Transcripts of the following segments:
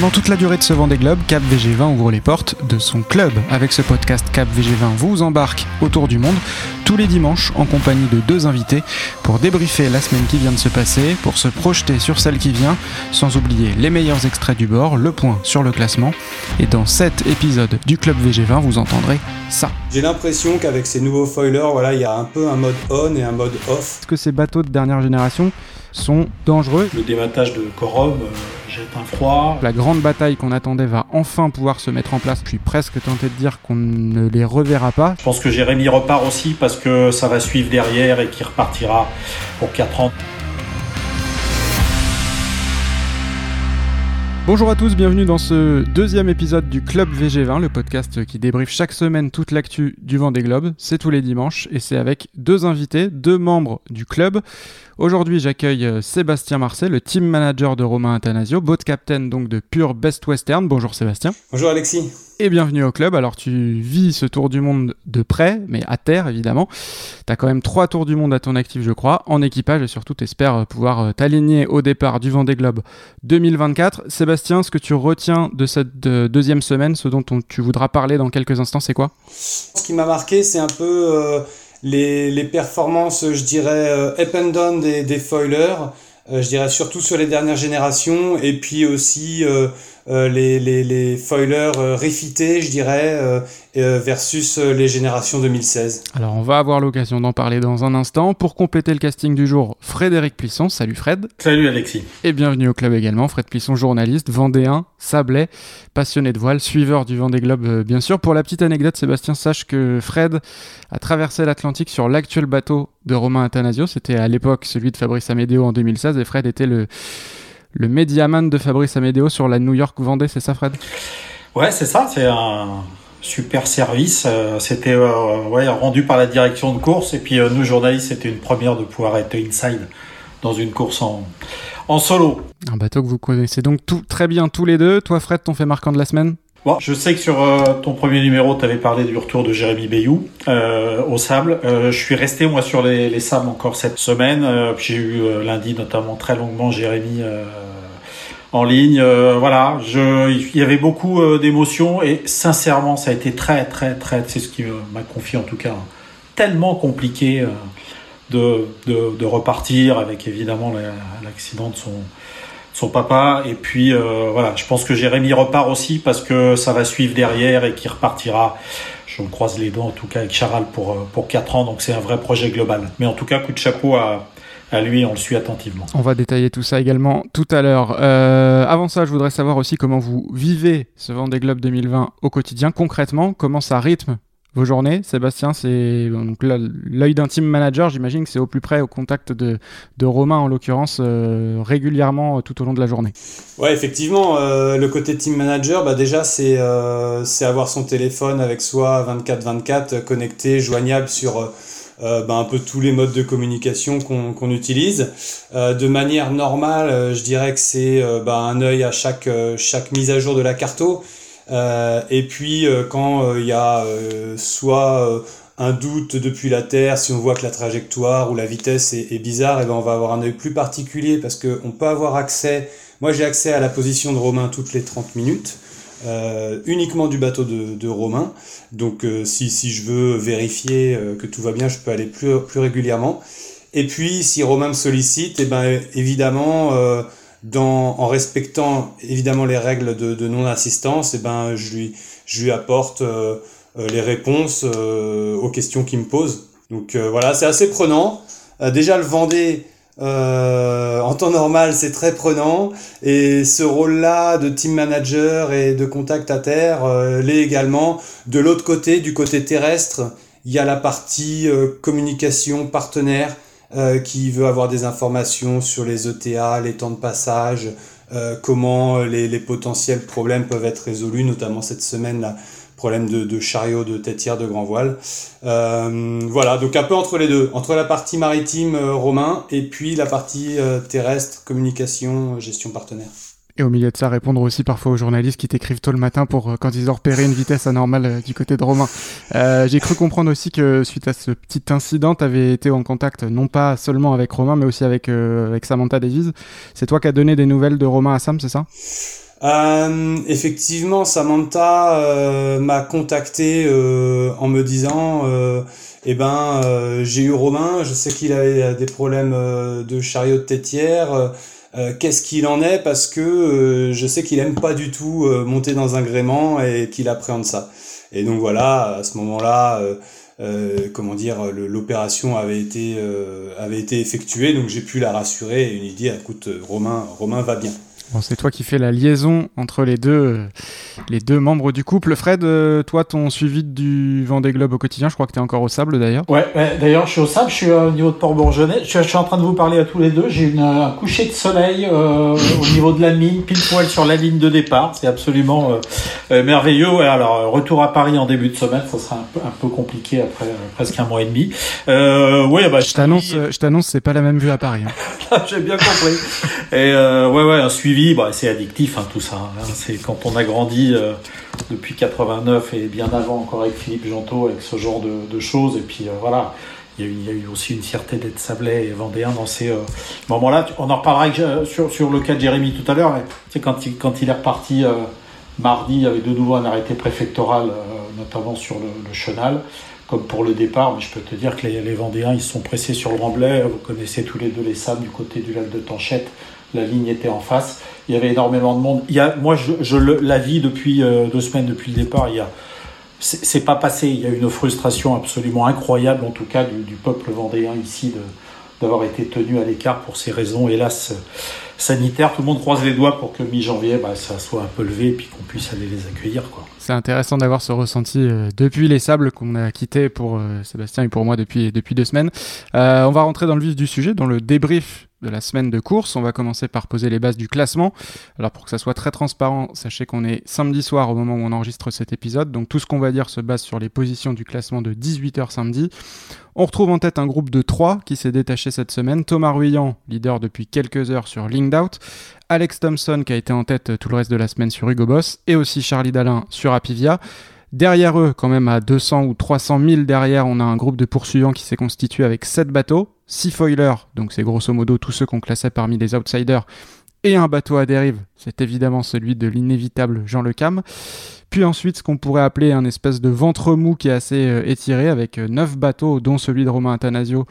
Pendant toute la durée de ce Vendée Globe, Cap VG20 ouvre les portes de son club. Avec ce podcast, Cap VG20 vous embarque autour du monde tous les dimanches en compagnie de deux invités pour débriefer la semaine qui vient de se passer, pour se projeter sur celle qui vient, sans oublier les meilleurs extraits du bord, le point sur le classement. Et dans cet épisode du Club VG20, vous entendrez ça. J'ai l'impression qu'avec ces nouveaux foilers, voilà, il y a un peu un mode on et un mode off. Est-ce que ces bateaux de dernière génération sont dangereux? Le dématage de Corom euh, jette un froid. La grande bataille qu'on attendait va enfin pouvoir se mettre en place. Je suis presque tenté de dire qu'on ne les reverra pas. Je pense que Jérémy repart aussi parce que ça va suivre derrière et qu'il repartira pour 4 ans. Bonjour à tous, bienvenue dans ce deuxième épisode du Club VG20, le podcast qui débriefe chaque semaine toute l'actu du Vendée Globe. C'est tous les dimanches et c'est avec deux invités, deux membres du club. Aujourd'hui, j'accueille euh, Sébastien Marcet, le team manager de Romain Athanasio, boat captain donc de Pure Best Western. Bonjour Sébastien. Bonjour Alexis. Et bienvenue au club. Alors tu vis ce tour du monde de près, mais à terre évidemment. Tu as quand même trois tours du monde à ton actif, je crois, en équipage et surtout tu espères euh, pouvoir euh, t'aligner au départ du Vendée Globe 2024. Sébastien, ce que tu retiens de cette deuxième semaine, ce dont tu voudras parler dans quelques instants, c'est quoi? Ce qui m'a marqué, c'est un peu les, les, performances, je dirais, euh, up and down des, foilers, euh, je dirais surtout sur les dernières générations, et puis aussi euh, euh, les, les, les, foilers euh, refités, je dirais, euh, versus les générations 2016. Alors on va avoir l'occasion d'en parler dans un instant. Pour compléter le casting du jour, Frédéric Plisson. Salut Fred. Salut Alexis. Et bienvenue au club également. Fred Plisson, journaliste, vendéen, sablé, passionné de voile, suiveur du Vendée Globe bien sûr. Pour la petite anecdote, Sébastien, sache que Fred a traversé l'Atlantique sur l'actuel bateau de Romain Athanasio. C'était à l'époque celui de Fabrice Amédéo en 2016 et Fred était le le médiaman de Fabrice Amédéo sur la New York Vendée, c'est ça Fred? Ouais, c'est ça, c'est un super service. Euh, c'était euh, ouais, rendu par la direction de course et puis euh, nous journalistes, c'était une première de pouvoir être inside dans une course en, en solo. Un bateau que vous connaissez donc tout, très bien tous les deux. Toi Fred, ton fait marquant de la semaine? Bon, je sais que sur euh, ton premier numéro, tu avais parlé du retour de Jérémy Bayou euh, au sable. Euh, je suis resté moi sur les, les sables encore cette semaine. J'ai eu lundi notamment très longuement Jérémy en ligne. voilà, il y avait beaucoup d'émotions et sincèrement, ça a été très très très, c'est ce qui m'a confié en tout cas, tellement compliqué de, de, de repartir avec évidemment l'accident de son son papa. Et puis euh, voilà, je pense que Jérémy repart aussi parce que ça va suivre derrière et qu'il repartira. Je me croise les doigts en tout cas avec Charal pour, euh, pour 4 ans, donc c'est un vrai projet global. Mais en tout cas, coup de chapeau à, à lui, on le suit attentivement. On va détailler tout ça également tout à l'heure. Euh, avant ça, je voudrais savoir aussi comment vous vivez ce Vendée Globe 2020 au quotidien, concrètement, comment ça rythme vos journées. Sébastien, c'est l'œil d'un team manager. J'imagine que c'est au plus près, au contact de, de Romain en l'occurrence, euh, régulièrement euh, tout au long de la journée. Ouais, effectivement, euh, le côté team manager, bah déjà c'est c'est avoir son téléphone avec soi 24/24 connecté, joignable sur bah, un peu tous les modes de communication qu'on utilise. de manière normale, je dirais que c'est bah, un œil à chaque chaque mise à jour de la carto. Euh, et puis euh, quand il euh, y a soit un doute depuis la Terre, si on voit que la trajectoire ou la vitesse est, bizarre, et eh ben on va avoir un œil plus particulier parce qu'on peut avoir accès. Moi, j'ai accès à la position de Romain toutes les 30 minutes, uniquement du bateau de, Romain. Donc, si, si je veux vérifier que tout va bien, je peux aller plus, plus régulièrement. Et puis, si Romain me sollicite, et eh ben évidemment dans, en respectant évidemment les règles de, de non-assistance, eh ben, je, lui, je lui apporte euh, euh, les réponses euh, aux questions qu'il me pose. Donc voilà, c'est assez prenant. déjà, le Vendée, en temps normal, c'est très prenant. Et ce rôle-là de team manager et de contact à terre l'est également. De l'autre côté, du côté terrestre, il y a la partie communication partenaire euh, qui veut avoir des informations sur les ETA, les temps de passage, euh, comment les, potentiels problèmes peuvent être résolus, notamment cette semaine là, problème de, de chariot de têtière de grand voile. Euh, voilà, donc un peu entre les deux, entre la partie maritime euh, romain et puis la partie terrestre, communication, gestion partenaire. Et au milieu de ça, répondre aussi parfois aux journalistes qui t'écrivent tôt le matin pour euh, quand ils ont repéré une vitesse anormale euh, du côté de Romain. Euh, J'ai cru comprendre aussi que suite à ce petit incident, tu avais été en contact non pas seulement avec Romain, mais aussi avec, Samantha Davies. C'est toi qui as donné des nouvelles de Romain à Sam, c'est ça? Effectivement, Samantha m'a contacté en me disant, eh ben, j'ai eu Romain, je sais qu'il avait des problèmes de chariot de tétière. Qu'est-ce qu'il en est? Parce que je sais qu'il aime pas du tout monter dans un gréement et qu'il appréhende ça. Et donc voilà, à ce moment-là. comment dire, l'opération avait été avait été effectuée, donc j'ai pu la rassurer et lui dire, écoute, Romain, Romain va bien. Bon, c'est toi qui fais la liaison entre les deux, euh, les deux membres du couple. Fred, euh, toi, ton suivi du Vendée Globe au quotidien, je crois que tu es encore au sable d'ailleurs. Ouais, d'ailleurs, je suis au sable, je suis au niveau de Port-Bourgeonnais. Je, suis en train de vous parler à tous les deux. J'ai un coucher de soleil euh, au niveau de la ligne, pile poil sur la ligne de départ. C'est absolument merveilleux. alors, retour à Paris en début de semaine, ça sera un peu, un peu compliqué après presque un mois et demi. ouais, bah, je t'annonce, je t'annonce, c'est pas la même vue à Paris. Hein. J'ai bien compris. Et ouais, ouais, un suivi bah, c'est addictif hein, tout ça. Hein. C'est quand on a grandi euh, depuis 89 et bien avant encore avec Philippe Jantot avec ce genre de, choses. Et puis euh, voilà, il y, a eu, aussi une fierté d'être Sablé et Vendéen dans ces euh, moments-là. On en reparlera sur, le cas de Jérémy tout à l'heure. Mais quand il, quand il est reparti mardi, il y avait de nouveau un arrêté préfectoral, notamment sur le, chenal comme pour le départ, mais je peux te dire que les, les Vendéens, ils sont pressés sur le Remblai. Vous connaissez tous les deux les sables du côté du lac de Tanchette la ligne était en face. Il y avait énormément de monde. Il y a, moi, je, je la vis depuis euh, deux semaines depuis le départ. Il y a, c'est pas passé. Il y a une frustration absolument incroyable, en tout cas, du, peuple vendéen ici, d'avoir été tenu à l'écart pour ces raisons, hélas, sanitaires. Tout le monde croise les doigts pour que mi-janvier, bah, ça soit un peu levé et qu'on puisse aller les accueillir. C'est intéressant d'avoir ce ressenti euh, depuis les sables qu'on a quitté pour euh, Sébastien et pour moi depuis, depuis deux semaines. on va rentrer dans le vif du sujet, dans le débrief de la semaine de course. On va commencer par poser les bases du classement. Alors pour que ça soit très transparent, sachez qu'on est samedi soir au moment où on enregistre cet épisode, donc tout ce qu'on va dire se base sur les positions du classement de 18h samedi. On retrouve en tête un groupe de 3 qui s'est détaché cette semaine. Thomas Ruyant, leader depuis quelques heures sur Out. Alex Thompson qui a été en tête tout le reste de la semaine sur Hugo Boss. Et aussi Charlie Dalin sur Apivia. Derrière eux, quand même à 200 ou 300 000 derrière, on a un groupe de poursuivants qui s'est constitué avec 7 bateaux, 6 foilers, donc c'est grosso modo tous ceux qu'on classait parmi les outsiders, et un bateau à dérive, c'est évidemment celui de l'inévitable Jean Le Cam. Puis ensuite, ce qu'on pourrait appeler un espèce de ventre mou qui est assez euh, étiré, avec 9 euh, bateaux, dont celui de Romain Athanasio,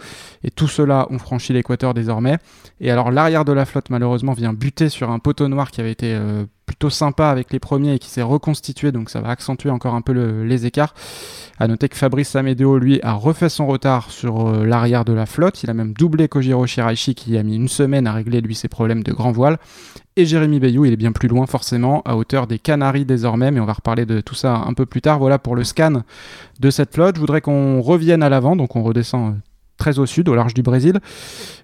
et tout cela ont franchi l'équateur désormais. Et alors l'arrière de la flotte, malheureusement, vient buter sur un poteau noir qui avait été euh, plutôt sympa avec les premiers et qui s'est reconstitué, donc ça va accentuer encore un peu les écarts. À noter que Fabrice Amedeo, lui, a refait son retard sur euh, l'arrière de la flotte. Il a même doublé Kojiro Shiraishi qui a mis une semaine à régler, lui, ses problèmes de grand voile. Et Jérémy Bayou, il est bien plus loin, forcément, à hauteur des Canaries désormais, mais on va reparler de tout ça un peu plus tard. Voilà pour le scan de cette flotte. Je voudrais qu'on revienne à l'avant, donc on redescend euh, très au sud, au large du Brésil.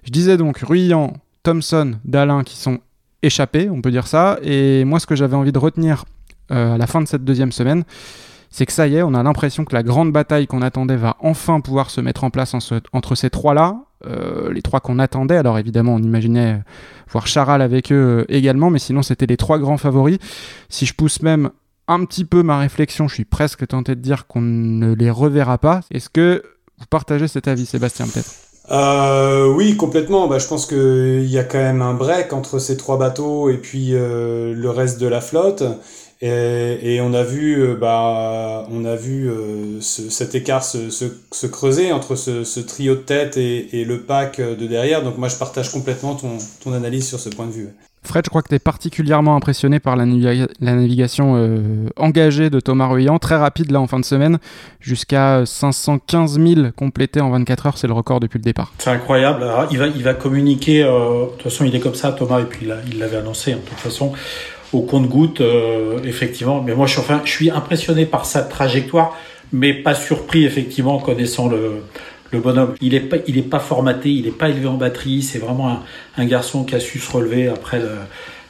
Je disais donc Ruyant, Thompson, Dalin qui sont échappés, on peut dire ça. Et moi, ce que j'avais envie de retenir euh, à la fin de cette deuxième semaine, c'est que ça y est, on a l'impression que la grande bataille qu'on attendait va enfin pouvoir se mettre en place entre ces trois-là. Euh, les trois qu'on attendait, alors évidemment on imaginait voir Charal avec eux euh, également, mais sinon c'était les trois grands favoris. Si je pousse même un petit peu ma réflexion, je suis presque tenté de dire qu'on ne les reverra pas. Est-ce que vous partagez cet avis, Sébastien, peut-être? Euh, oui, complètement. Bah, je pense qu'il y a quand même un break entre ces trois bateaux et puis le reste de la flotte. Et, et, on a vu, euh, bah, on a vu euh, ce, cet écart se, se, se, creuser entre ce, ce, trio de tête et, et, le pack de derrière. Donc moi, je partage complètement ton, ton analyse sur ce point de vue. Fred, je crois que tu es particulièrement impressionné par la, navigation euh, engagée de Thomas Ruyant, très rapide là en fin de semaine, jusqu'à 515 000 complétés en 24 heures, c'est le record depuis le départ. C'est incroyable. Alors, il, va, il va communiquer, de toute façon il est comme ça Thomas, et puis il l'avait annoncé, hein, de toute façon au compte-goutte, euh, effectivement. Mais moi, je suis, impressionné par sa trajectoire, mais pas surpris, effectivement, en connaissant le, le bonhomme. Il est pas, il est pas formaté, il est pas élevé en batterie. C'est vraiment un, un, garçon qui a su se relever après le,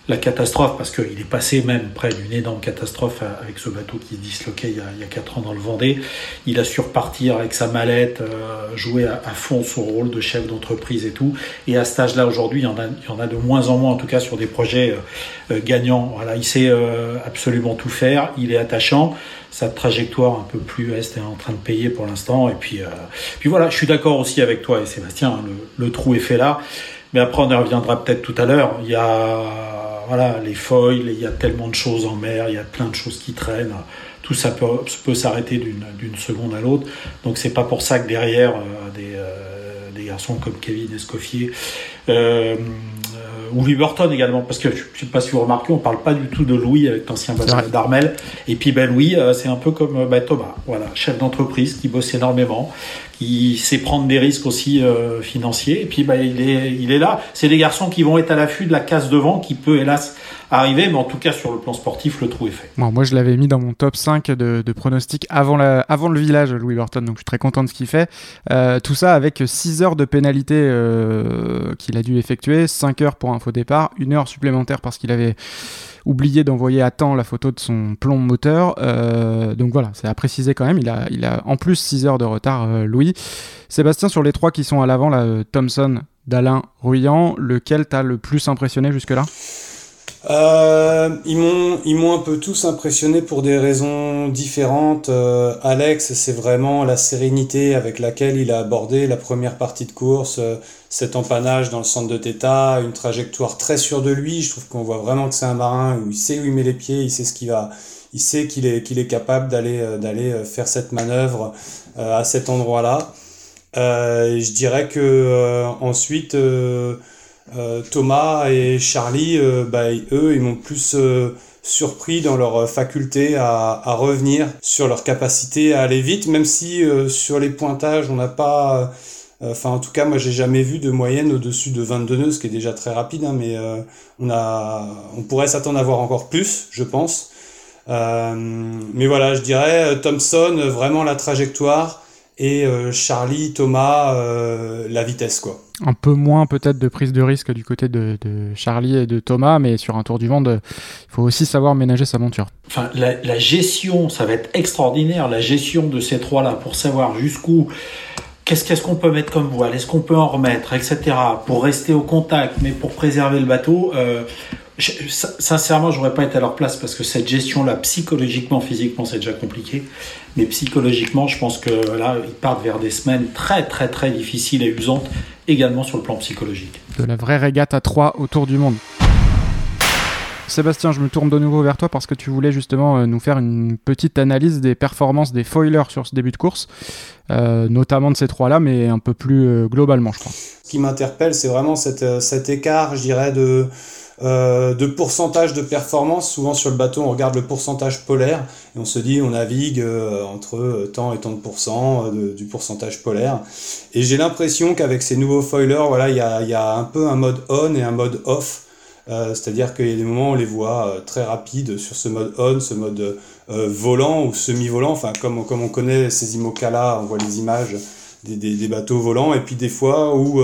la catastrophe, parce qu'il est passé même près d'une énorme catastrophe avec ce bateau qui se disloquait il y, a, il y a 4 ans dans le Vendée. Il a su repartir avec sa mallette, euh, jouer à, fond son rôle de chef d'entreprise et tout. Et à cet âge-là, aujourd'hui, il, y en a, il y en a de moins en moins, en tout cas sur des projets euh, euh gagnants. Voilà, il sait euh, absolument tout faire, il est attachant. Sa trajectoire un peu plus est en train de payer pour l'instant. Et puis, euh, puis voilà, je suis d'accord aussi avec toi et Sébastien, hein, le, le trou est fait là. Mais après, on y reviendra peut-être tout à l'heure. Il y a voilà, les foils, il y a tellement de choses en mer, il y a plein de choses qui traînent. Tout ça peut, peut s'arrêter d'une seconde à l'autre. Donc c'est pas pour ça que derrière des, des garçons comme Kevin Escoffier ou Louis Burton également, parce que je sais pas si vous remarquez, on parle pas du tout de Louis avec l'ancien d'Armel. Et puis ben Louis, euh, c'est un peu comme ben, Thomas, voilà, chef d'entreprise qui bosse énormément, qui sait prendre des risques aussi euh, financiers. Et puis ben, il est, il est là. C'est des garçons qui vont être à l'affût de la casse devant, qui peut hélas arriver, mais en tout cas sur le plan sportif, le trou est fait. Bon, moi je l'avais mis dans mon top 5 de, de pronostics avant, la, avant le village, Louis Burton, donc je suis très content de ce qu'il fait. Euh, tout ça avec 6 heures de pénalité euh, qu'il a dû effectuer, 5 heures pour un faux départ, 1 heure supplémentaire parce qu'il avait oublié d'envoyer à temps la photo de son plomb moteur. Euh, donc voilà, c'est à préciser quand même. Il a, il a en plus 6 heures de retard, euh, Louis. Sébastien, sur les trois qui sont à l'avant, là, euh, Thompson, Dalin, Ruyant, lequel t'as le plus impressionné jusque-là? Euh, ils m'ont ils m'ont un peu tous impressionné pour des raisons différentes. Euh, Alex, c'est vraiment la sérénité avec laquelle il a abordé la première partie de course, euh, cet empannage dans le centre de Theta, une trajectoire très sûre de lui. Je trouve qu'on voit vraiment que c'est un marin où il sait où il met les pieds, il sait ce qu'il va, il sait qu'il est qu'il est capable d'aller d'aller faire cette manœuvre à cet endroit-là. je dirais que ensuite euh, Thomas et Charlie, euh, bah, eux, ils m'ont plus euh, surpris dans leur faculté à, à, revenir sur leur capacité à aller vite, même si sur les pointages, on n'a pas... Enfin, en tout cas, moi, j'ai jamais vu de moyenne au-dessus de 22 nœuds, ce qui est déjà très rapide, hein, mais on, a, on pourrait s'attendre à voir encore plus, je pense. mais voilà, je dirais Thompson, vraiment la trajectoire, et Charlie, Thomas, la vitesse, quoi un peu moins peut-être de prise de risque du côté de, Charlie et de Thomas, mais sur un tour du monde, il faut aussi savoir ménager sa monture. Enfin, la, gestion, ça va être extraordinaire, la gestion de ces trois-là, pour savoir jusqu'où, qu'est-ce qu'on peut mettre comme voile, est-ce qu'on peut en remettre, etc., pour rester au contact, mais pour préserver le bateau. Euh, sincèrement, j'aurais pas été à leur place parce que cette gestion-là, psychologiquement, physiquement, c'est déjà compliqué. Mais psychologiquement, je pense que là, ils partent vers des semaines très, très, très difficiles et usantes également sur le plan psychologique. De la vraie régate à 3 autour du monde. Sébastien, je me tourne de nouveau vers toi parce que tu voulais justement euh, nous faire une petite analyse des performances des foilers sur ce début de course, euh, notamment de ces trois-là, mais un peu plus euh, globalement, je crois. Ce qui m'interpelle, c'est vraiment cet écart, je dirais, de, euh, de pourcentage de performance. Souvent sur le bateau, on regarde le pourcentage polaire et on se dit on navigue euh, entre tant et tant de pourcents euh, du pourcentage polaire. Et j'ai l'impression qu'avec ces nouveaux foilers, voilà, il y a, un peu un mode on et un mode off. C'est-à-dire qu'il y a des moments où on les voit très rapides sur ce mode on, ce mode volant ou semi-volant. Enfin, comme, comme on connaît ces IMOCA-là, on voit les images des, des, des, bateaux volants. Et puis des fois où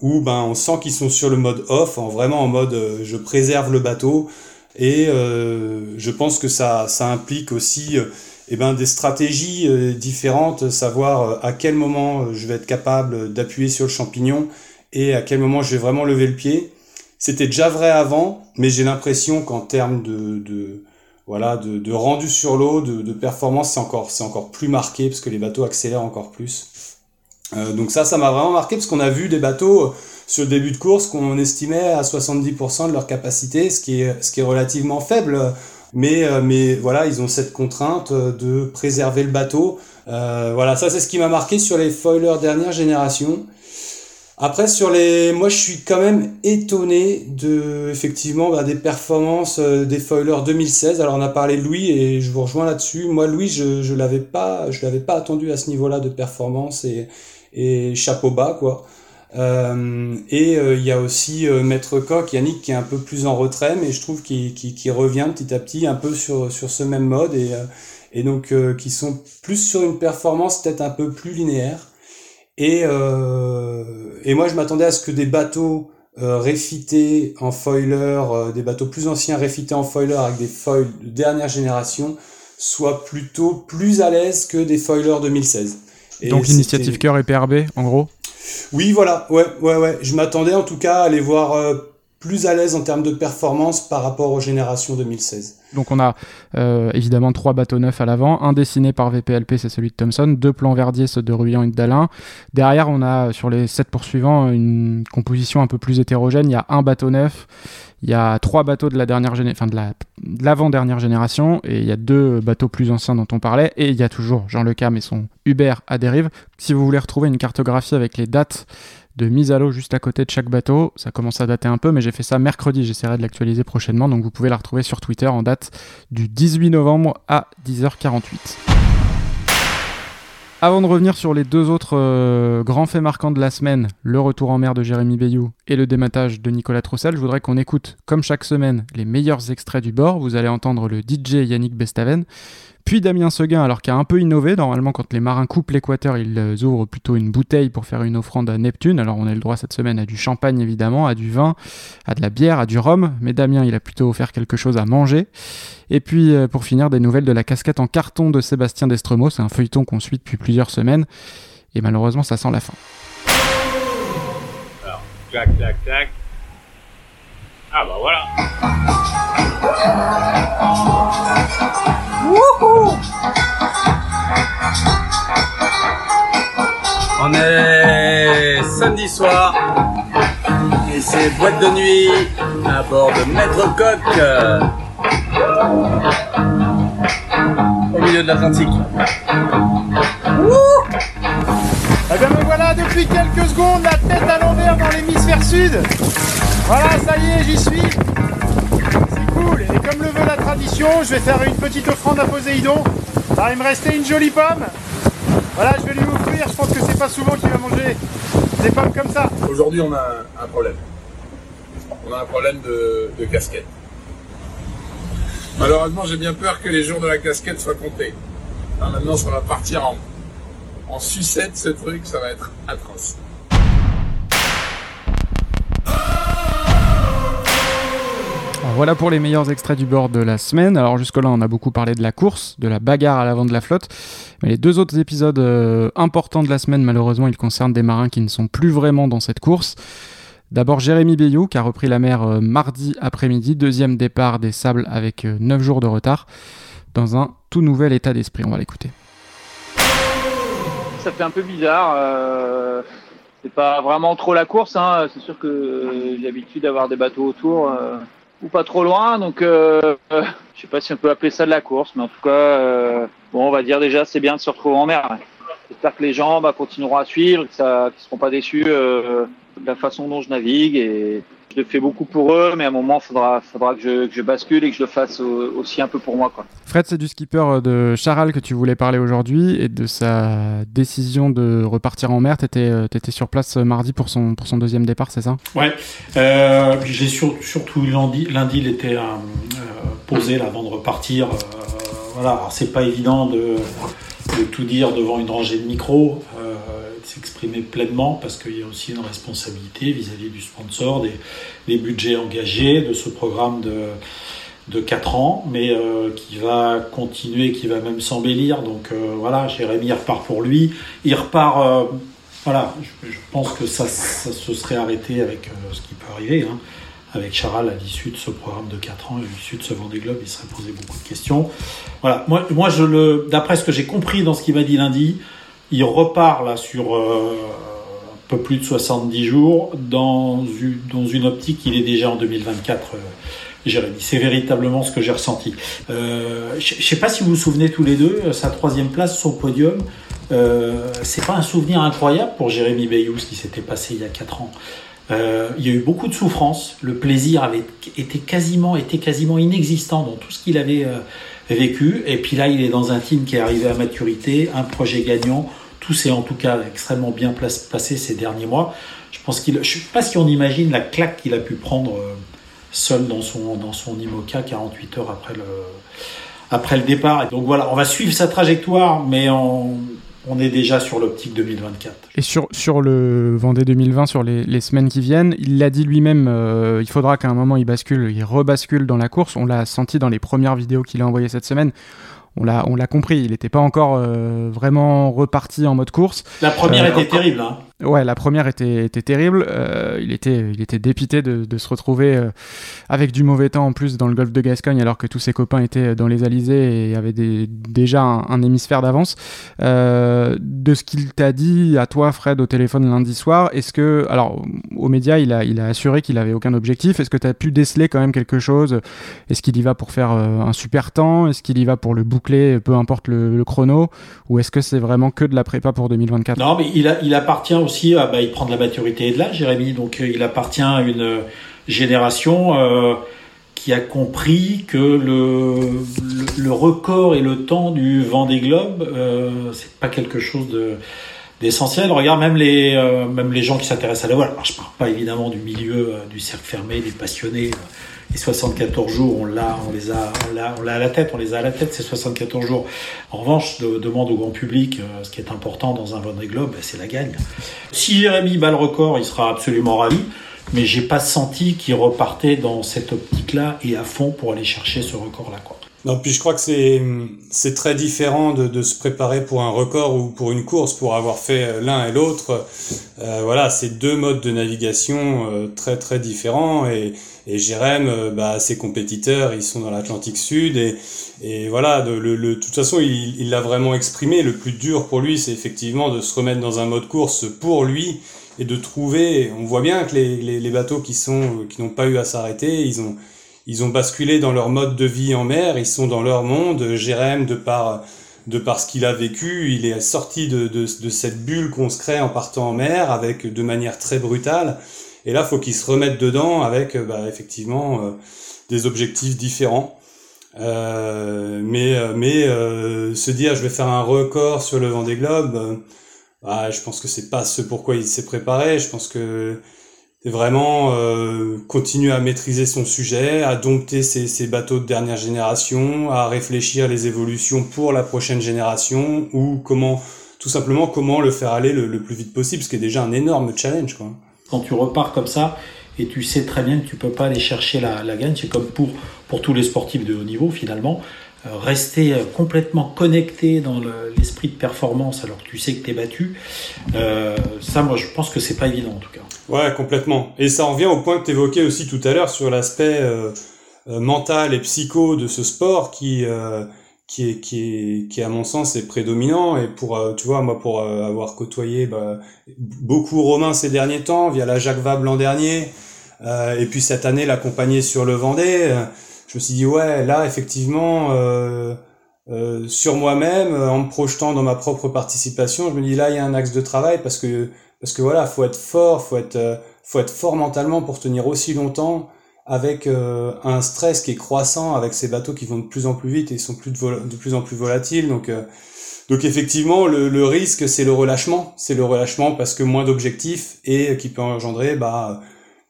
où ben on sent qu'ils sont sur le mode off, en vraiment en mode euh, je préserve le bateau et euh, je pense que ça ça implique aussi euh, eh ben des stratégies différentes, savoir à quel moment je vais être capable d'appuyer sur le champignon et à quel moment je vais vraiment lever le pied. C'était déjà vrai avant, mais j'ai l'impression qu'en termes de, de voilà de, de rendu sur l'eau, de, de performance, c'est encore c'est encore plus marqué parce que les bateaux accélèrent encore plus. Euh, donc ça, ça m'a vraiment marqué parce qu'on a vu des bateaux euh, sur le début de course qu'on estimait à 70% de leur capacité, ce qui est, ce qui est relativement faible. Mais, euh, mais voilà, ils ont cette contrainte de préserver le bateau. voilà, ça c'est ce qui m'a marqué sur les foilers dernière génération. Après sur les, moi je suis quand même étonné de effectivement bah, des performances des foilers 2016. Alors on a parlé de Louis et je vous rejoins là-dessus. Moi Louis je je l'avais pas je l'avais pas attendu à ce niveau-là de performance et et chapeau bas quoi. Euh, et euh, il y a aussi euh, Maître Coq, Yannick, qui est un peu plus en retrait, mais je trouve qu'il qu revient petit à petit un peu sur, sur ce même mode et, et donc qui sont plus sur une performance peut-être un peu plus linéaire. Et, et moi, je m'attendais à ce que des bateaux réfités en foiler, des bateaux plus anciens réfités en foiler avec des foils de dernière génération, soient plutôt plus à l'aise que des foilers 2016. Donc l'initiative cœur et PRB, en gros? Oui, voilà, ouais, ouais, ouais. Je m'attendais en tout cas à les voir euh, plus à l'aise en termes de performance par rapport aux générations 2016. Donc on a euh, évidemment trois bateaux neufs à l'avant, un dessiné par VPLP, c'est celui de Thomson, deux plans Verdier, ceux de Ruyant et de Dalin. Derrière, on a sur les sept poursuivants une composition un peu plus hétérogène. Il y a un bateau neuf, il y a trois bateaux de la dernière enfin de l'avant-dernière génération, et il y a deux bateaux plus anciens dont on parlait, et il y a toujours Jean Le Cam et son Uber à dérive. Si vous voulez retrouver une cartographie avec les dates de mise à l'eau juste à côté de chaque bateau. Ça commence à dater un peu, mais j'ai fait ça mercredi. J'essaierai de l'actualiser prochainement. Donc vous pouvez la retrouver sur Twitter en date du 18 novembre à 10h48. Avant de revenir sur les deux autres euh, grands faits marquants de la semaine, le retour en mer de Jérémy Bayou et le dématage de Nicolas Troussel, je voudrais qu'on écoute, comme chaque semaine, les meilleurs extraits du bord. Vous allez entendre le DJ Yannick Bestaven, puis Damien Seguin, alors qu'il a un peu innové. Normalement, quand les marins coupent l'équateur, ils ouvrent plutôt une bouteille pour faire une offrande à Neptune. Alors, on a le droit cette semaine à du champagne, évidemment, à du vin, à de la bière, à du rhum. Mais Damien, il a plutôt offert quelque chose à manger. Et puis, euh, pour finir, des nouvelles de la casquette en carton de Sébastien Destremo. C'est un feuilleton qu'on suit depuis plusieurs semaines. Et malheureusement, ça sent la fin. Tac, tac, tac. Ah bah voilà On est samedi soir et c'est boîte de nuit à bord de Maître Coq au milieu de l'Atlantique. Eh bien me voilà depuis quelques secondes la tête à l'envers dans l'hémisphère sud. Voilà, ça y est, j'y suis. C'est cool. Et comme le veut la tradition, je vais faire une petite offrande à Poséidon. Alors, il me restait une jolie pomme. Voilà, je vais lui offrir. Je pense que c'est pas souvent qu'il va manger des pommes comme ça. Aujourd'hui, on a un problème. On a un problème de, casquette. Malheureusement, j'ai bien peur que les jours de la casquette soient comptés. maintenant, ça va partir en, en sucette, ce truc, ça va être atroce. voilà pour les meilleurs extraits du bord de la semaine. Alors jusque-là, on a beaucoup parlé de la course, de la bagarre à l'avant de la flotte. Mais les deux autres épisodes euh, importants de la semaine, malheureusement, ils concernent des marins qui ne sont plus vraiment dans cette course. D'abord Jérémy Bayou qui a repris la mer euh, mardi après-midi, deuxième départ des sables avec 9 euh, jours de retard, dans un tout nouvel état d'esprit. On va l'écouter. Ça fait un peu bizarre. C'est pas vraiment trop la course. Hein. C'est sûr que j'ai l'habitude d'avoir des bateaux autour ou pas trop loin. Donc, euh, je sais pas si on peut appeler ça de la course, mais en tout cas, euh, bon, on va dire déjà, c'est bien de se retrouver en mer. J'espère que les gens bah, continueront à suivre, qu'ils ne seront pas déçus euh, de la façon dont je navigue et je le fais beaucoup pour eux, mais à un moment, il faudra, faudra que, je, que, je, bascule et que je le fasse aussi un peu pour moi. Quoi. Fred, c'est du skipper euh, de Charal que tu voulais parler aujourd'hui et de sa décision de repartir en mer. Tu étais, euh, étais, sur place euh, mardi pour son, pour son deuxième départ, c'est ça? Ouais. Euh, J'ai sur, surtout lundi, lundi, il était euh, posé là, avant de repartir. voilà, alors c'est pas évident de, de, tout dire devant une rangée de micros s'exprimer pleinement parce qu'il y a aussi une responsabilité vis-à-vis du sponsor, des, budgets engagés, de ce programme de, de 4 ans, mais euh, qui va continuer, qui va même s'embellir. Donc euh, voilà, Jérémy repart pour lui. Il repart, euh, voilà, je, pense que ça, ça, se serait arrêté avec ce qui peut arriver. Hein. Avec Charal, à l'issue de ce programme de 4 ans, à l'issue de ce Vendée Globe, il serait posé beaucoup de questions. Voilà, moi, moi je le, d'après ce que j'ai compris dans ce qu'il m'a dit lundi, il repart là sur euh, un peu plus de 70 jours dans une, dans une optique, il est déjà en 2024. Euh, Jérémy, c'est véritablement ce que j'ai ressenti. Euh, je ne sais pas si vous vous souvenez tous les deux, sa troisième place, son podium, euh, c'est pas un souvenir incroyable pour Jérémy Bayou, ce qui s'était passé il y a 4 ans. Euh, il y a eu beaucoup de souffrance. Le plaisir avait été quasiment, était quasiment inexistant dans tout ce qu'il avait euh, vécu. Et puis là, il est dans un team qui est arrivé à maturité, un projet gagnant. Tout s'est en tout cas extrêmement bien passé ces derniers mois. Je pense qu'il, je sais pas si on imagine la claque qu'il a pu prendre euh, seul dans son dans IMOCA 48 heures après le après le départ. Donc voilà, on va suivre sa trajectoire, mais on, on est déjà sur l'optique 2024. Et sur, sur le Vendée 2020, sur les, les semaines qui viennent, il l'a dit lui-même, euh, il faudra qu'à un moment il bascule, il rebascule dans la course. On l'a senti dans les premières vidéos qu'il a envoyées cette semaine. On l'a, on l'a compris, il n'était pas encore euh, vraiment reparti en mode course. La première euh, était terrible. Hein. Ouais, la première était, était terrible. Euh, il, était, il était dépité de, de se retrouver euh, avec du mauvais temps en plus dans le golfe de Gascogne, alors que tous ses copains étaient dans les alizés et avaient des, déjà un, hémisphère d'avance. Euh, de ce qu'il t'a dit à toi, Fred, au téléphone lundi soir, est-ce que, alors, aux médias, il a, il a assuré qu'il avait aucun objectif. Est-ce que tu as pu déceler quand même quelque chose? Est-ce qu'il y va pour faire un super temps? Est-ce qu'il y va pour le boucler, peu importe le, le chrono? Ou est-ce que c'est vraiment que de la prépa pour 2024 Non, mais il, a, il appartient aussi, à, bah, il prend de la maturité et de l'âge, Jérémy, donc euh, il appartient à une génération euh, qui a compris que le, record et le temps du Vendée Globe, euh, c'est pas quelque chose de d'essentiel. Regarde même les euh, même les gens qui s'intéressent à la voile. Alors je parle pas évidemment du milieu du cercle fermé, des passionnés. Les 74 jours, on l'a, on les a, on l'a, l'a à la tête, on les a à la tête ces 74 jours. En revanche, de, demande au grand public, euh, ce qui est important dans un Vendée Globe, ben, c'est la gagne. Si Jérémy bat le record, il sera absolument ravi. Mais j'ai pas senti qu'il repartait dans cette optique-là et à fond pour aller chercher ce record-là, quoi. Non, puis je crois que c'est c'est très différent de, de se préparer pour un record ou pour une course, pour avoir fait euh, l'un et l'autre. Euh, voilà, c'est deux modes de navigation euh, très très différents et et Jérém, euh, bah, ses compétiteurs, ils sont dans l'Atlantique Sud et, et voilà, de, le, le, de toute façon, il l'a vraiment exprimé. Le plus dur pour lui, c'est effectivement de se remettre dans un mode course pour lui et de trouver. On voit bien que les, les, les bateaux qui sont qui n'ont pas eu à s'arrêter, ils ont ils ont basculé dans leur mode de vie en mer, ils sont dans leur monde. Jérém, de par de par ce qu'il a vécu, il est sorti de, de, de cette bulle qu'on se crée en partant en mer avec de manière très brutale. Et là, faut qu'ils se remettent dedans avec, euh, bah, effectivement, euh, des objectifs différents. Euh, mais euh, mais se dire, je vais faire un record sur le Vendée Globe, bah, je pense que c'est pas ce pourquoi il s'est préparé. Je pense que c'est vraiment continuer à maîtriser son sujet, à dompter ses, ses, bateaux de dernière génération, à réfléchir les évolutions pour la prochaine génération ou comment, tout simplement, comment le faire aller le, le plus vite possible, ce qui est déjà un énorme challenge, quoi. Quand tu repars comme ça et tu sais très bien que tu peux pas aller chercher la, la gagne, c'est comme pour, pour tous les sportifs de haut niveau finalement, euh, rester euh, complètement connecté dans l'esprit de performance alors que tu sais que tu es battu, euh, ça moi je pense que c'est pas évident en tout cas. Ouais, complètement. Et ça en revient au point que tu évoquais aussi tout à l'heure sur l'aspect euh, mental et psycho de ce sport qui qui est qui est qui à mon sens est prédominant et pour euh, tu vois moi pour euh, avoir côtoyé bah, beaucoup Romain ces derniers temps via la Jacques Vabre l'an dernier euh, et puis cette année l'accompagner sur le Vendée je me suis dit ouais là effectivement sur moi-même en me projetant dans ma propre participation je me dis là il y a un axe de travail parce que parce que voilà faut être fort faut être faut être fort mentalement pour tenir aussi longtemps avec euh, un stress qui est croissant, avec ces bateaux qui vont de plus en plus vite et sont plus de, de plus en plus volatiles. Donc, euh, donc effectivement, le, le risque, c'est le relâchement. C'est le relâchement parce que moins d'objectifs et qui peut engendrer bah,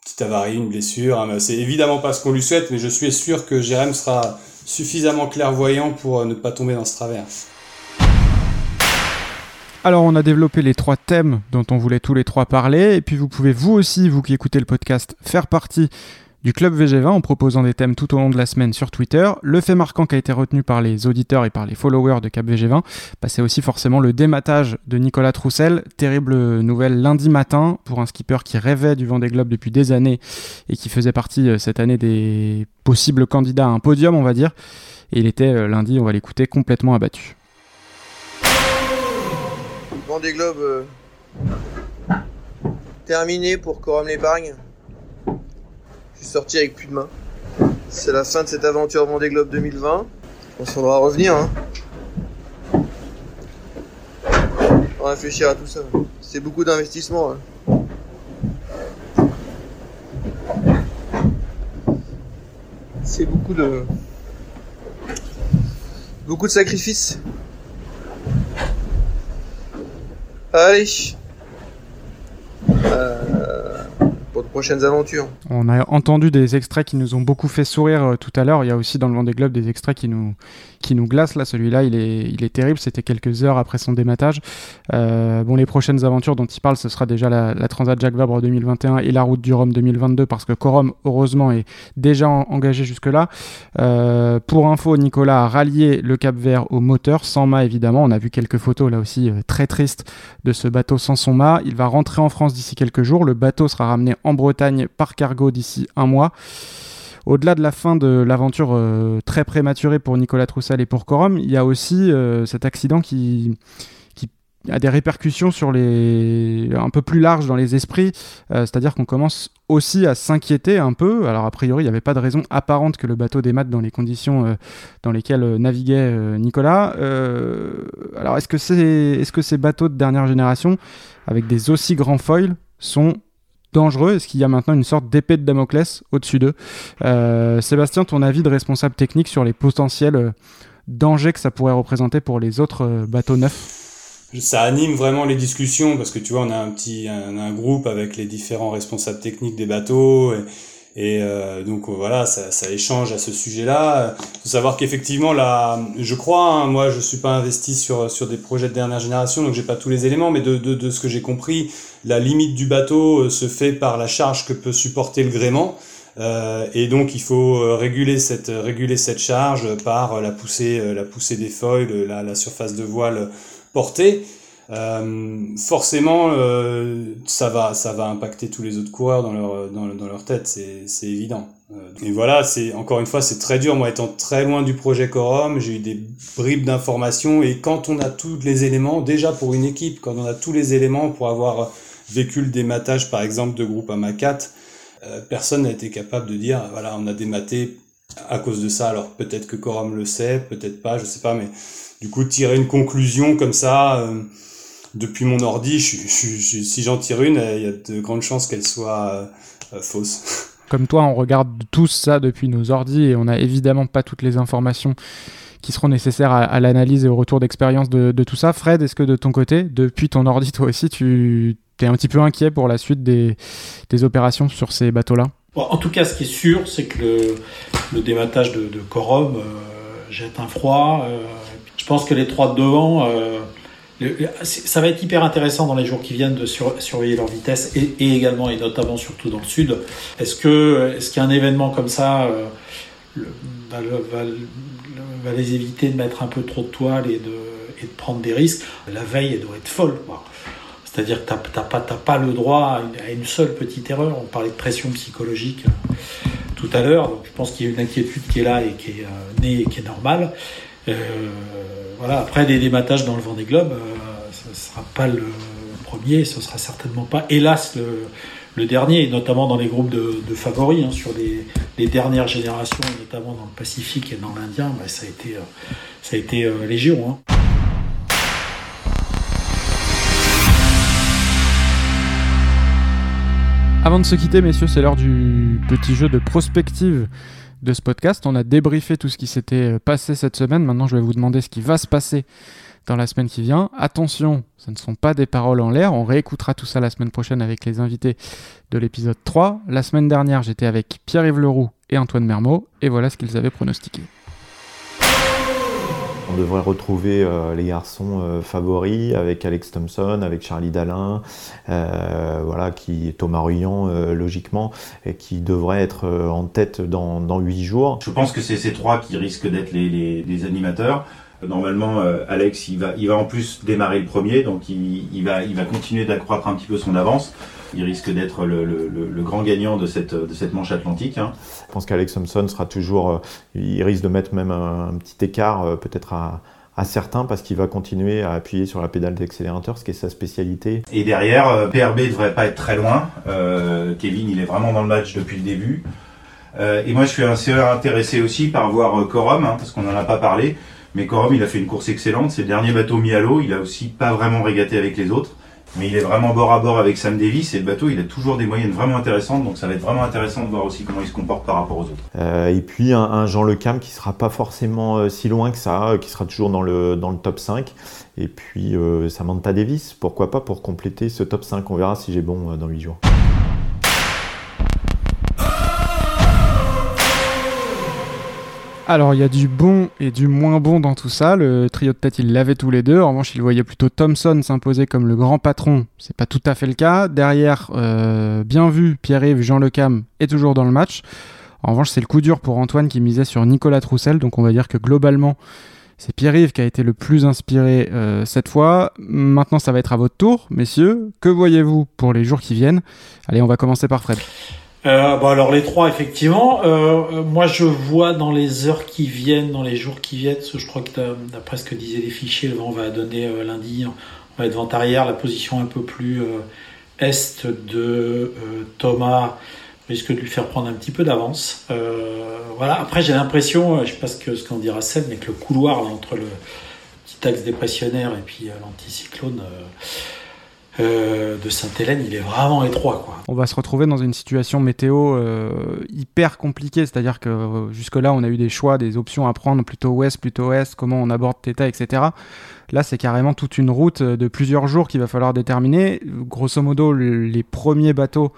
petite avarie, une blessure. Hein, c'est évidemment pas ce qu'on lui souhaite, mais je suis sûr que Jérém sera suffisamment clairvoyant pour euh, ne pas tomber dans ce travers. Alors on a développé les trois thèmes dont on voulait tous les trois parler, et puis vous pouvez vous aussi, vous qui écoutez le podcast, faire partie du Club VG20 en proposant des thèmes tout au long de la semaine sur Twitter. Le fait marquant qui a été retenu par les auditeurs et par les followers de Cap VG20, bah, c'est aussi forcément le dématage de Nicolas Troussel. Terrible nouvelle lundi matin pour un skipper qui rêvait du Vendée Globe depuis des années et qui faisait partie euh, cette année des possibles candidats à un podium, on va dire. Et il était euh, lundi, on va l'écouter, complètement abattu. Vendée Globe euh, terminé pour Coram l'épargne? Je suis sorti avec plus de main. C'est la fin de cette aventure Vendée Globe 2020. On faudra revenir. Hein. On va réfléchir à tout ça. C'est beaucoup d'investissement. Hein. C'est beaucoup de beaucoup de sacrifices. Allez. Euh prochaines aventures. On a entendu des extraits qui nous ont beaucoup fait sourire euh, tout à l'heure. Il y a aussi dans le Vendée Globe des extraits qui nous, qui nous glacent. Là, celui-là, il est, il est terrible. C'était quelques heures après son dématage. Euh, bon, les prochaines aventures dont il parle, ce sera déjà la, Transat Jacques Vabre 2021 et la Route du Rhum 2022 parce que Corum, heureusement, est déjà engagé jusque-là. Euh, pour info, Nicolas a rallié le Cap Vert au moteur, sans mât évidemment. On a vu quelques photos là aussi très tristes de ce bateau sans son mât. Il va rentrer en France d'ici quelques jours. Le bateau sera ramené en Bretagne par cargo d'ici un mois. Au-delà de la fin de l'aventure euh, très prématurée pour Nicolas Troussel et pour Corum, il y a aussi euh, cet accident qui, a des répercussions sur les un peu plus larges dans les esprits. Euh, c'est-à-dire qu'on commence aussi à s'inquiéter un peu. Alors a priori, il n'y avait pas de raison apparente que le bateau démate dans les conditions dans lesquelles naviguait Nicolas. alors est-ce que, c'est, est-ce que ces bateaux de dernière génération, avec des aussi grands foils, sont dangereux. Est-ce qu'il y a maintenant une sorte d'épée de Damoclès au-dessus d'eux euh, Sébastien, ton avis de responsable technique sur les potentiels euh, dangers que ça pourrait représenter pour les autres euh, bateaux neufs? Ça anime vraiment les discussions parce que tu vois on a un petit un, groupe avec les différents responsables techniques des bateaux euh, donc voilà, ça, ça, échange à ce sujet-là. Il faut savoir qu'effectivement, là, je crois, hein, moi je suis pas investi sur, sur des projets de dernière génération, donc j'ai pas tous les éléments, mais de, de, ce que j'ai compris, la limite du bateau euh, se fait par la charge que peut supporter le gréement. Euh, et donc il faut euh, réguler cette, réguler cette charge par la poussée, la poussée des foils, la, la surface de voile portée. Euh, forcément, euh, ça va, ça va impacter tous les autres coureurs dans leur, dans, leur tête, c'est évident. Euh, et voilà, c'est encore une fois, c'est très dur. Moi, étant très loin du projet Corum, j'ai eu des bribes d'informations. Et quand on a tous les éléments, déjà pour une équipe, quand on a tous les éléments pour avoir vécu le dématage, par exemple, de groupe AMA 4, euh, personne n'a été capable de dire, voilà, on a dématé à cause de ça. Alors peut-être que Corum le sait, peut-être pas, je sais pas, mais du coup, tirer une conclusion comme ça. Depuis mon ordi, si j'en tire une, il y a de grandes chances qu'elle soit euh, euh, fausse. Comme toi, on regarde tous ça depuis nos ordis et on n'a évidemment pas toutes les informations qui seront nécessaires à, l'analyse et au retour d'expérience de, tout ça. Fred, est-ce que de ton côté, depuis ton ordi, toi aussi, tu es un petit peu inquiet pour la suite des, opérations sur ces bateaux-là? En tout cas, ce qui est sûr, c'est que le, dématage de, de Corum euh, jette un froid. je pense que les trois de devant ça va être hyper intéressant dans les jours qui viennent de surveiller leur vitesse et, également et notamment surtout dans le sud. Est-ce que est-ce qu'il y a un événement comme ça euh, va, les éviter de mettre un peu trop de toile et de, prendre des risques? La veille, elle doit être folle. C'est-à-dire que tu n'as pas, le droit à une, seule petite erreur. On parlait de pression psychologique euh, tout à l'heure. Je pense qu'il y a une inquiétude qui est là et qui est euh, née et qui est normale. Voilà, après des dématages dans le Vendée Globe, euh, ce ne sera pas le premier, ce sera certainement pas, hélas, le, dernier, notamment dans les groupes de, favoris, hein, sur les, dernières générations, notamment dans le Pacifique et dans l'Indien, bah, ça a été, euh, été légion. Hein. Avant de se quitter, messieurs, c'est l'heure du petit jeu de prospective de ce podcast. On a débriefé tout ce qui s'était euh, passé cette semaine. Maintenant, je vais vous demander ce qui va se passer dans la semaine qui vient. Attention, ce ne sont pas des paroles en l'air. On réécoutera tout ça la semaine prochaine avec les invités de l'épisode 3. La semaine dernière, j'étais avec Pierre-Yves Leroux et Antoine Mermot, et voilà ce qu'ils avaient pronostiqué. On devrait retrouver euh, les garçons euh, favoris avec Alex Thompson, avec Charlie Dalin, euh, voilà, qui Thomas Ruyant logiquement, et qui devrait être en tête dans, dans 8 jours. Je pense que c'est ces trois qui risquent d'être les, les, animateurs. Normalement, Alex, il va, il va en plus démarrer le premier, donc il, il va, il va continuer d'accroître un petit peu son avance. Il risque d'être le, le, le, grand gagnant de cette, de cette manche atlantique. Hein. Je pense qu'Alex Thompson sera toujours. Euh, il risque de mettre même un, petit écart, euh, peut-être à, à certains parce qu'il va continuer à appuyer sur la pédale d'accélérateur, ce qui est sa spécialité. Et derrière, euh, PRB devrait pas être très loin. Euh, Kevin, il est vraiment dans le match depuis le début. Euh, et moi, je suis assez intéressé aussi par voir Corum, hein, parce qu'on n'en a pas parlé. Mais Corum, il a fait une course excellente. C'est le dernier bateau mis à l'eau. Il a aussi pas vraiment régaté avec les autres mais il est vraiment bord à bord avec Sam Davis et le bateau il a toujours des moyennes vraiment intéressantes donc ça va être vraiment intéressant de voir aussi comment il se comporte par rapport aux autres. Euh, et puis un, Jean Le Cam qui sera pas forcément euh, si loin que ça, euh, qui sera toujours dans le, dans le top 5 et puis Samantha Davis, pourquoi pas pour compléter ce top 5, on verra si j'ai bon dans 8 jours. Alors, il y a du bon et du moins bon dans tout ça. Le trio de tête, il l'avait tous les deux. En revanche, il voyait plutôt Thompson s'imposer comme le grand patron. C'est pas tout à fait le cas. Derrière, euh, bien vu, Pierre-Yves, Jean Lecam est toujours dans le match. En revanche, c'est le coup dur pour Antoine qui misait sur Nicolas Troussel. Donc, on va dire que globalement, c'est Pierre-Yves qui a été le plus inspiré euh, cette fois. Maintenant, ça va être à votre tour, messieurs. Que voyez-vous pour les jours qui viennent? Allez, on va commencer par Fred. Euh, bon alors les trois effectivement. Euh, moi je vois dans les heures qui viennent, dans les jours qui viennent, je crois que d'après ce que disaient les fichiers, vent va donner euh, lundi, on va être vent arrière, la position un peu plus euh, est de euh, Thomas risque de lui faire prendre un petit peu d'avance. voilà. Après j'ai l'impression, je sais pas ce que ce dira Seb, mais que le couloir là, entre le petit axe dépressionnaire et puis l'anticyclone euh, de Sainte-Hélène, il est vraiment étroit. Quoi. On va se retrouver dans une situation météo euh, hyper compliquée, c'est-à-dire que euh, jusque-là, on a eu des choix, des options à prendre, plutôt ouest, plutôt est, comment on aborde Theta, etc. Là, c'est carrément toute une route de plusieurs jours qu'il va falloir déterminer. Grosso modo, les premiers bateaux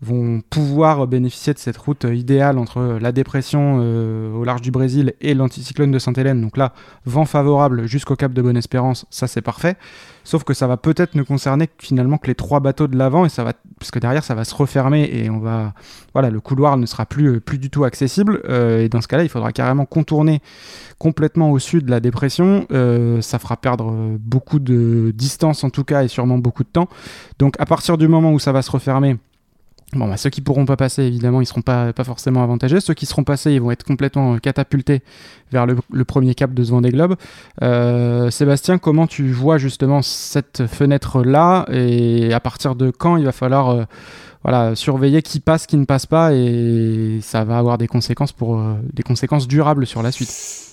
vont pouvoir bénéficier de cette route idéale entre la dépression euh, au large du Brésil et l'anticyclone de Sainte-Hélène. Donc là, vent favorable jusqu'au cap de Bonne-Espérance, ça c'est parfait. Sauf que ça va peut-être ne concerner finalement que les trois bateaux de l'avant et ça va, parce derrière ça va se refermer et on va, voilà, le couloir ne sera plus plus du tout accessible. Euh, et dans ce cas-là, il faudra carrément contourner complètement au sud la dépression. Euh, ça fera perdre beaucoup de distance en tout cas et sûrement beaucoup de temps. Donc à partir du moment où ça va se refermer Bon, bah, ceux qui pourront pas passer, évidemment, ils seront pas, pas forcément avantagés. Ceux qui seront passés, ils vont être complètement catapultés vers le, premier cap de ce Vendée Globe. Euh, Sébastien, comment tu vois justement cette fenêtre-là? Et à partir de quand il va falloir euh, voilà, surveiller qui passe, qui ne passe pas? Et ça va avoir des conséquences, pour, euh, des conséquences durables sur la suite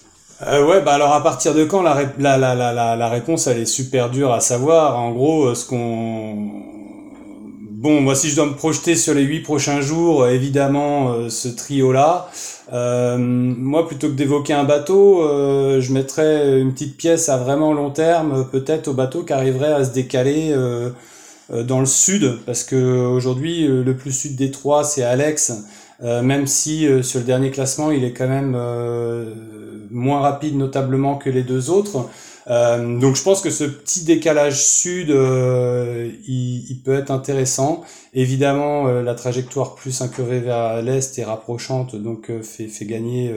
euh, ouais, bah alors à partir de quand? La, la, la, la, la réponse elle est super dure à savoir. En gros, ce qu'on Bon, moi, si je dois me projeter sur les huit prochains jours, euh, évidemment, euh, ce trio-là. Euh, moi, plutôt que d'évoquer un bateau, je mettrais une petite pièce à vraiment long terme, peut-être au bateau qui arriverait à se décaler dans le sud, parce que aujourd'hui, le plus sud des trois, c'est Alex. même si sur le dernier classement, il est quand même moins rapide notablement que les deux autres. Euh, donc je pense que ce petit décalage sud, euh, il, il, peut être intéressant. Évidemment, euh, la trajectoire plus incurvée vers l'est est rapprochante, donc euh, fait, fait gagner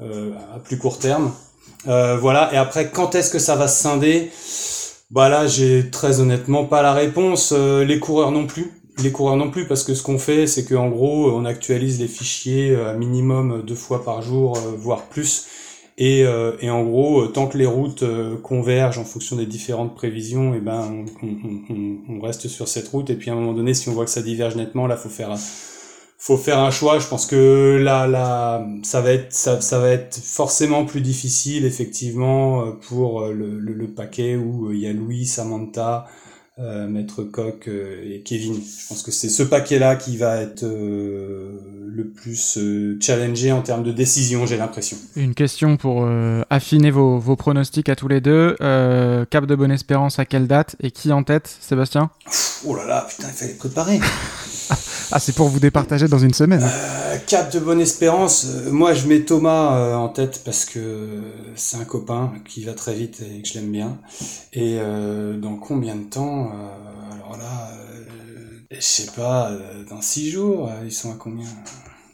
à plus court terme. voilà. Et après, quand est-ce que ça va se scinder? Bah là, j'ai très honnêtement pas la réponse. les coureurs non plus. Les coureurs non plus, parce que ce qu'on fait, c'est qu'en gros, on actualise les fichiers à minimum deux fois par jour, voire plus. Et, euh, et, en gros, euh, tant que les routes euh, convergent en fonction des différentes prévisions, et eh ben on, on, on, reste sur cette route. Et puis à un moment donné, si on voit que ça diverge nettement, là, faut faire faut faire un choix. Je pense que là, là, ça va être ça, ça va être forcément plus difficile effectivement pour le, le, le paquet où il y a Louis, Samantha, euh, Maître Coq euh, et Kevin. Je pense que c'est ce paquet-là qui va être euh, le plus challengé en termes de décision, j'ai l'impression. Une question pour affiner vos, vos, pronostics à tous les deux. Cap de Bonne Espérance à quelle date et qui en tête, Sébastien? Oh là là, putain, il fallait préparer. ah, c'est pour vous départager dans une semaine. Euh, cap de bonne espérance. moi, je mets Thomas en tête parce que c'est un copain qui va très vite et que je l'aime bien. Et dans combien de temps alors là, je sais pas, dans six jours, ils sont à combien?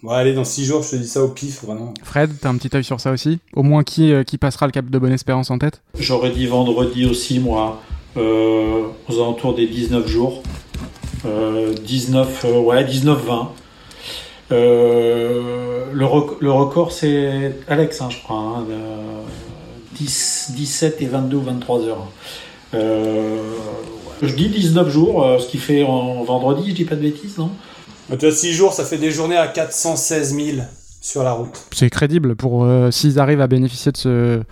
Bon, allez, dans six jours, je te dis ça au pif, vraiment. Fred, t'as un petit œil sur ça aussi? Au moins, qui, qui passera le cap de Bonne Espérance en tête? J'aurais dit vendredi aussi, moi, euh, aux alentours des 19 jours. Euh, 19, euh, ouais, 19-20. Euh, le, rec le, record, c'est Alex, hein, je crois. Hein, 10, 17 et 22 ou 23 heures. Euh, je dis 19 jours, euh, ce qui fait en vendredi, je dis pas de bêtises, non? Tu as 6 jours, ça fait des journées à 416 000 sur la route. C'est crédible pour euh, s'ils arrivent à bénéficier de ce, de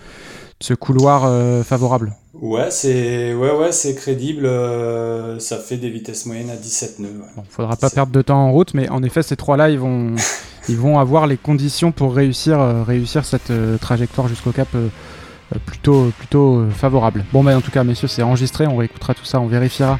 ce couloir euh, favorable. Ouais, c'est ouais ouais, c'est crédible, euh, ça fait des vitesses moyennes à 17 nœuds. Ouais. Bon, faudra pas perdre de temps en route, mais en effet, ces trois-là, ils vont ils vont avoir les conditions pour réussir réussir cette trajectoire jusqu'au cap plutôt, plutôt favorable. Bon, bah, en tout cas, messieurs, c'est enregistré. On réécoutera tout ça, on vérifiera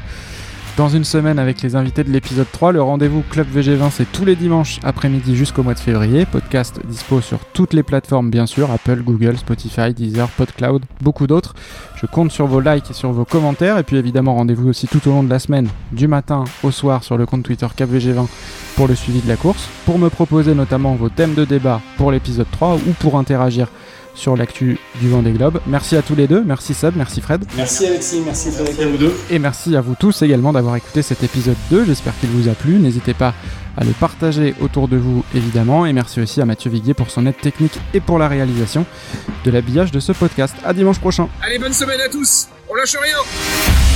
dans une semaine avec les invités de l'épisode 3. Le rendez-vous Club VG20, c'est tous les dimanches après-midi jusqu'au mois de février. Podcast dispo sur toutes les plateformes, bien sûr Apple, Google, Spotify, Deezer, PodCloud, beaucoup d'autres. Je compte sur vos likes et sur vos commentaires. Et puis évidemment, rendez-vous aussi tout au long de la semaine, du matin au soir, sur le compte Twitter CapVG20 pour le suivi de la course. Pour me proposer notamment vos thèmes de débat pour l'épisode 3 ou pour interagir sur l'actu du Vendée Globe. Merci à tous les deux, merci Seb, merci Fred. Merci Alexis, merci Frédéric. à vous deux. Et merci à vous tous également d'avoir écouté cet épisode 2. J'espère qu'il vous a plu. N'hésitez pas à le partager autour de vous, évidemment. Et merci aussi à Mathieu Viguier pour son aide technique et pour la réalisation de l'habillage de ce podcast. À dimanche prochain. Allez, bonne semaine à tous. On lâche rien.